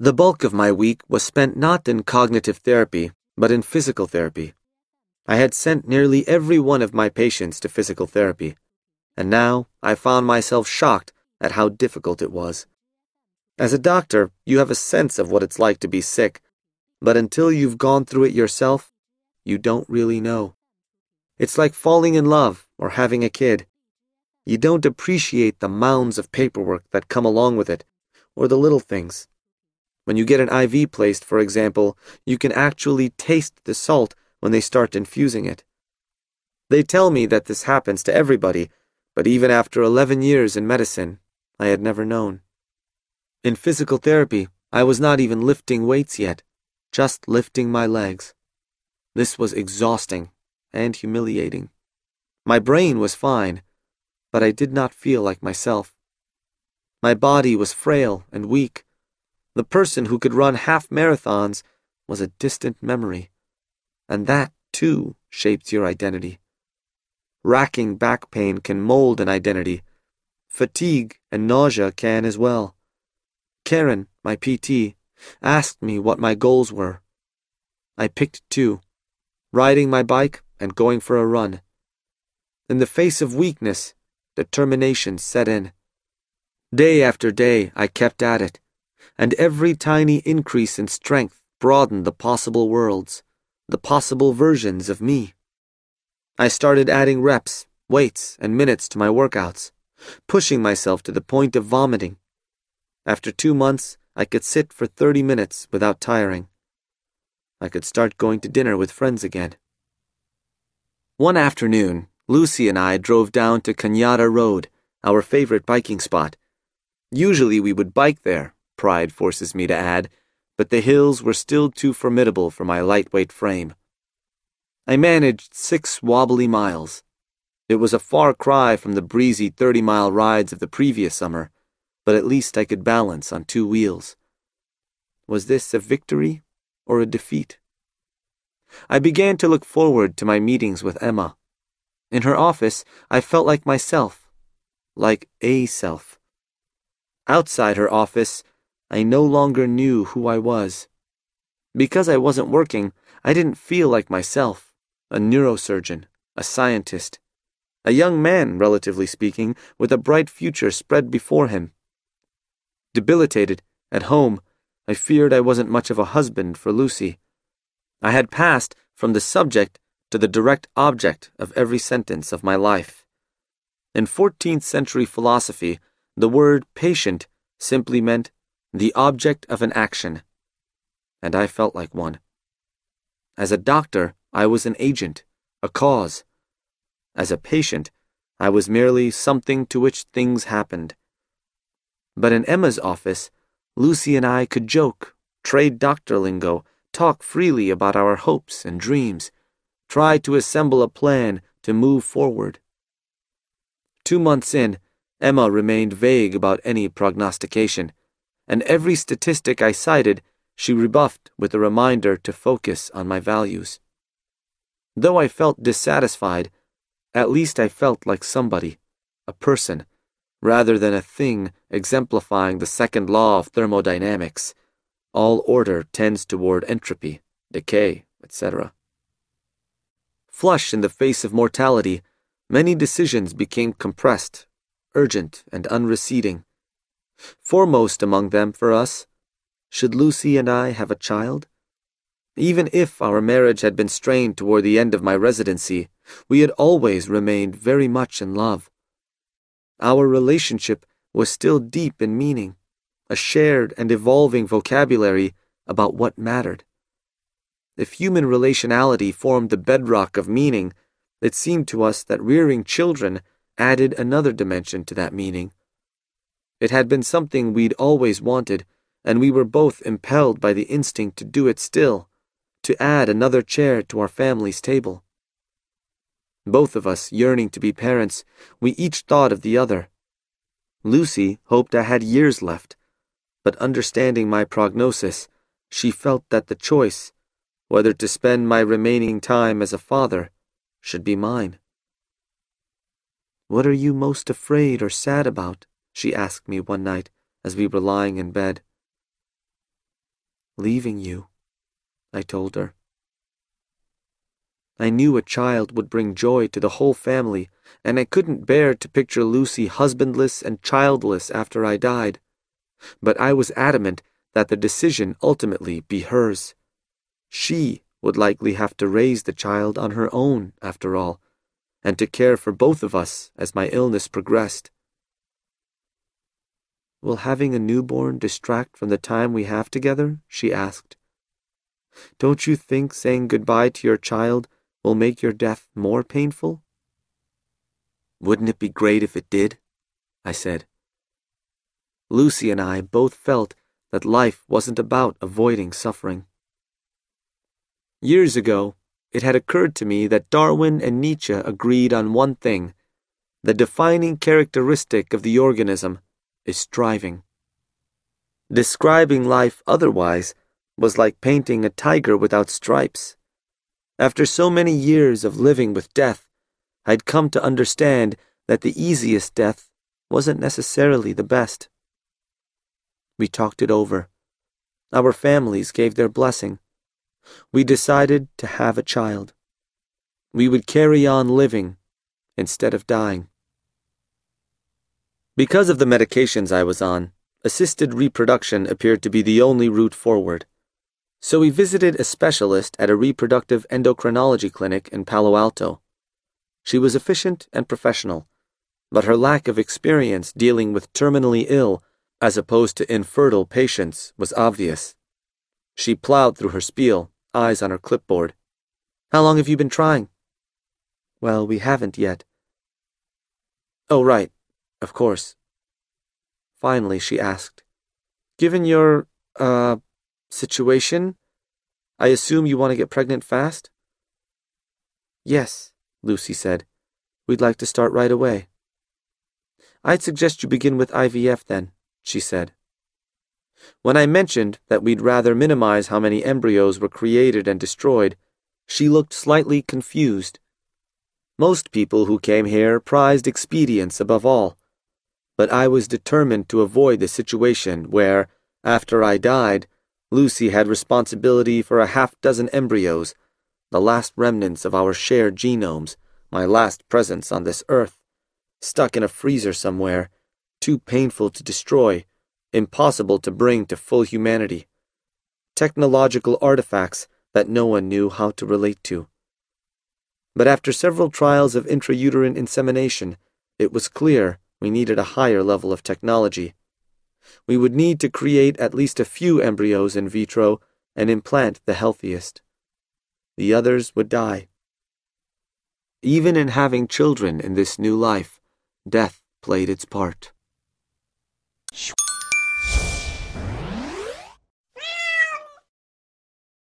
The bulk of my week was spent not in cognitive therapy, but in physical therapy. I had sent nearly every one of my patients to physical therapy, and now I found myself shocked at how difficult it was. As a doctor, you have a sense of what it's like to be sick, but until you've gone through it yourself, you don't really know. It's like falling in love or having a kid. You don't appreciate the mounds of paperwork that come along with it, or the little things. When you get an IV placed, for example, you can actually taste the salt when they start infusing it. They tell me that this happens to everybody, but even after 11 years in medicine, I had never known. In physical therapy, I was not even lifting weights yet, just lifting my legs. This was exhausting and humiliating. My brain was fine, but I did not feel like myself. My body was frail and weak. The person who could run half marathons was a distant memory, and that, too, shapes your identity. Racking back pain can mold an identity. Fatigue and nausea can as well. Karen, my PT, asked me what my goals were. I picked two riding my bike and going for a run. In the face of weakness, determination set in. Day after day, I kept at it, and every tiny increase in strength broadened the possible worlds, the possible versions of me. I started adding reps, weights, and minutes to my workouts, pushing myself to the point of vomiting after two months, I could sit for 30 minutes without tiring. I could start going to dinner with friends again. One afternoon, Lucy and I drove down to Cañada Road, our favorite biking spot. Usually we would bike there, pride forces me to add, but the hills were still too formidable for my lightweight frame. I managed six wobbly miles. It was a far cry from the breezy 30 mile rides of the previous summer but at least I could balance on two wheels. Was this a victory or a defeat? I began to look forward to my meetings with Emma. In her office, I felt like myself, like a self. Outside her office, I no longer knew who I was. Because I wasn't working, I didn't feel like myself, a neurosurgeon, a scientist, a young man, relatively speaking, with a bright future spread before him. Debilitated, at home, I feared I wasn't much of a husband for Lucy. I had passed from the subject to the direct object of every sentence of my life. In 14th century philosophy, the word patient simply meant the object of an action. And I felt like one. As a doctor, I was an agent, a cause. As a patient, I was merely something to which things happened. But in Emma's office, Lucy and I could joke, trade doctor lingo, talk freely about our hopes and dreams, try to assemble a plan to move forward. Two months in, Emma remained vague about any prognostication, and every statistic I cited she rebuffed with a reminder to focus on my values. Though I felt dissatisfied, at least I felt like somebody, a person rather than a thing exemplifying the second law of thermodynamics. All order tends toward entropy, decay, etc. Flush in the face of mortality, many decisions became compressed, urgent, and unreceding. Foremost among them for us, should Lucy and I have a child? Even if our marriage had been strained toward the end of my residency, we had always remained very much in love. Our relationship was still deep in meaning, a shared and evolving vocabulary about what mattered. If human relationality formed the bedrock of meaning, it seemed to us that rearing children added another dimension to that meaning. It had been something we'd always wanted, and we were both impelled by the instinct to do it still, to add another chair to our family's table. Both of us yearning to be parents, we each thought of the other. Lucy hoped I had years left, but understanding my prognosis, she felt that the choice, whether to spend my remaining time as a father, should be mine. What are you most afraid or sad about? She asked me one night as we were lying in bed. leaving you, I told her. I knew a child would bring joy to the whole family, and I couldn't bear to picture Lucy husbandless and childless after I died. But I was adamant that the decision ultimately be hers. She would likely have to raise the child on her own, after all, and to care for both of us as my illness progressed. Will having a newborn distract from the time we have together? she asked. Don't you think saying goodbye to your child will make your death more painful? Wouldn't it be great if it did? I said. Lucy and I both felt that life wasn't about avoiding suffering. Years ago, it had occurred to me that Darwin and Nietzsche agreed on one thing the defining characteristic of the organism is striving. Describing life otherwise was like painting a tiger without stripes. After so many years of living with death, I'd come to understand that the easiest death wasn't necessarily the best. We talked it over. Our families gave their blessing. We decided to have a child. We would carry on living instead of dying. Because of the medications I was on, assisted reproduction appeared to be the only route forward. So we visited a specialist at a reproductive endocrinology clinic in Palo Alto. She was efficient and professional, but her lack of experience dealing with terminally ill as opposed to infertile patients was obvious. She plowed through her spiel, eyes on her clipboard. How long have you been trying? Well, we haven't yet. Oh, right. Of course. Finally, she asked, Given your, uh, situation? I assume you want to get pregnant fast? Yes, Lucy said. We'd like to start right away. I'd suggest you begin with IVF then, she said. When I mentioned that we'd rather minimize how many embryos were created and destroyed, she looked slightly confused. Most people who came here prized expedience above all, but I was determined to avoid the situation where, after I died, Lucy had responsibility for a half dozen embryos, the last remnants of our shared genomes, my last presence on this earth, stuck in a freezer somewhere, too painful to destroy, impossible to bring to full humanity. Technological artifacts that no one knew how to relate to. But after several trials of intrauterine insemination, it was clear we needed a higher level of technology we would need to create at least a few embryos in vitro and implant the healthiest. The others would die. Even in having children in this new life, death played its part.